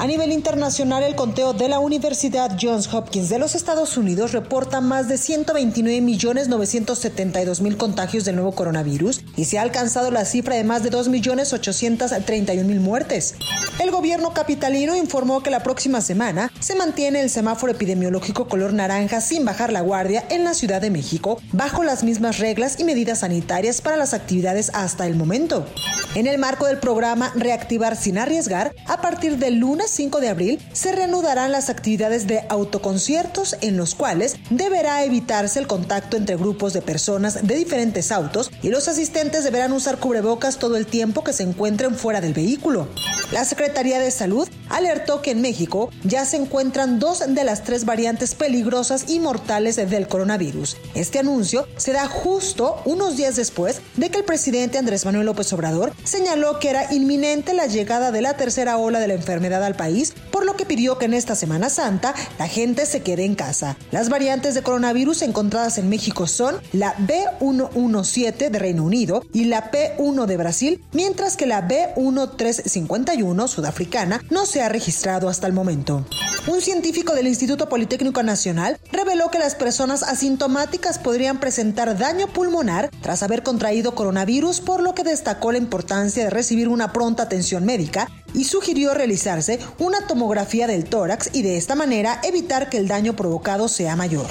A nivel internacional, el conteo de la Universidad Johns Hopkins de los Estados Unidos reporta más de 129.972.000 contagios del nuevo coronavirus y se ha alcanzado la cifra de más de 2.831.000 muertes. El gobierno capitalino informó que la próxima semana se mantiene el semáforo epidemiológico color naranja sin bajar la guardia en la Ciudad de México, bajo las mismas reglas y medidas sanitarias para las actividades hasta el momento. En el marco del programa Reactivar sin arriesgar, a partir del lunes 5 de abril se reanudarán las actividades de autoconciertos en los cuales deberá evitarse el contacto entre grupos de personas de diferentes autos y los asistentes deberán usar cubrebocas todo el tiempo que se encuentren fuera del vehículo. La Secretaría de Salud alertó que en México ya se encuentran dos de las tres variantes peligrosas y mortales del coronavirus. Este anuncio se da justo unos días después de que el presidente Andrés Manuel López Obrador señaló que era inminente la llegada de la tercera ola de la enfermedad al país, por lo pidió que en esta Semana Santa la gente se quede en casa. Las variantes de coronavirus encontradas en México son la B117 de Reino Unido y la P1 de Brasil, mientras que la B1351 sudafricana no se ha registrado hasta el momento. Un científico del Instituto Politécnico Nacional reveló que las personas asintomáticas podrían presentar daño pulmonar tras haber contraído coronavirus, por lo que destacó la importancia de recibir una pronta atención médica y sugirió realizarse una tomografía del tórax y de esta manera evitar que el daño provocado sea mayor.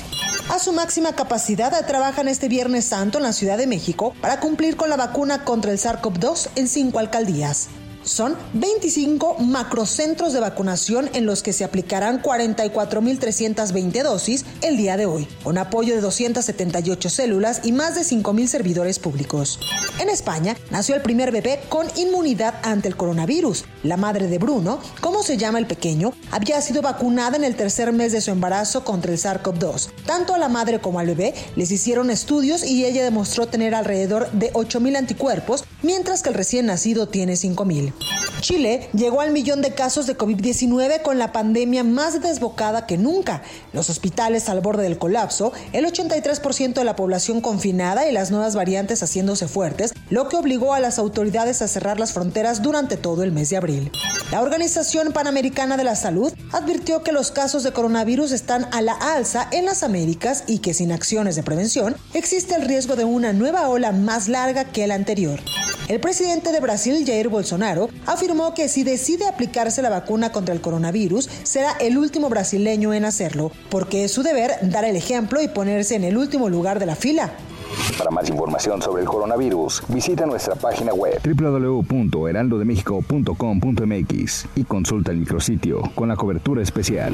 A su máxima capacidad trabajan este Viernes Santo en la Ciudad de México para cumplir con la vacuna contra el SARS-CoV-2 en cinco alcaldías. Son 25 macrocentros de vacunación en los que se aplicarán 44.320 dosis el día de hoy, con apoyo de 278 células y más de 5.000 servidores públicos. En España nació el primer bebé con inmunidad ante el coronavirus. La madre de Bruno, como se llama el pequeño, había sido vacunada en el tercer mes de su embarazo contra el SARS-CoV-2. Tanto a la madre como al bebé les hicieron estudios y ella demostró tener alrededor de 8.000 anticuerpos, mientras que el recién nacido tiene 5.000. Chile llegó al millón de casos de COVID-19 con la pandemia más desbocada que nunca. Los hospitales al borde del colapso, el 83% de la población confinada y las nuevas variantes haciéndose fuertes, lo que obligó a las autoridades a cerrar las fronteras durante todo el mes de abril. La Organización Panamericana de la Salud advirtió que los casos de coronavirus están a la alza en las Américas y que sin acciones de prevención existe el riesgo de una nueva ola más larga que la anterior. El presidente de Brasil, Jair Bolsonaro, afirmó que si decide aplicarse la vacuna contra el coronavirus, será el último brasileño en hacerlo, porque es su deber dar el ejemplo y ponerse en el último lugar de la fila. Para más información sobre el coronavirus, visita nuestra página web www.heraldodemexico.com.mx y consulta el micrositio con la cobertura especial.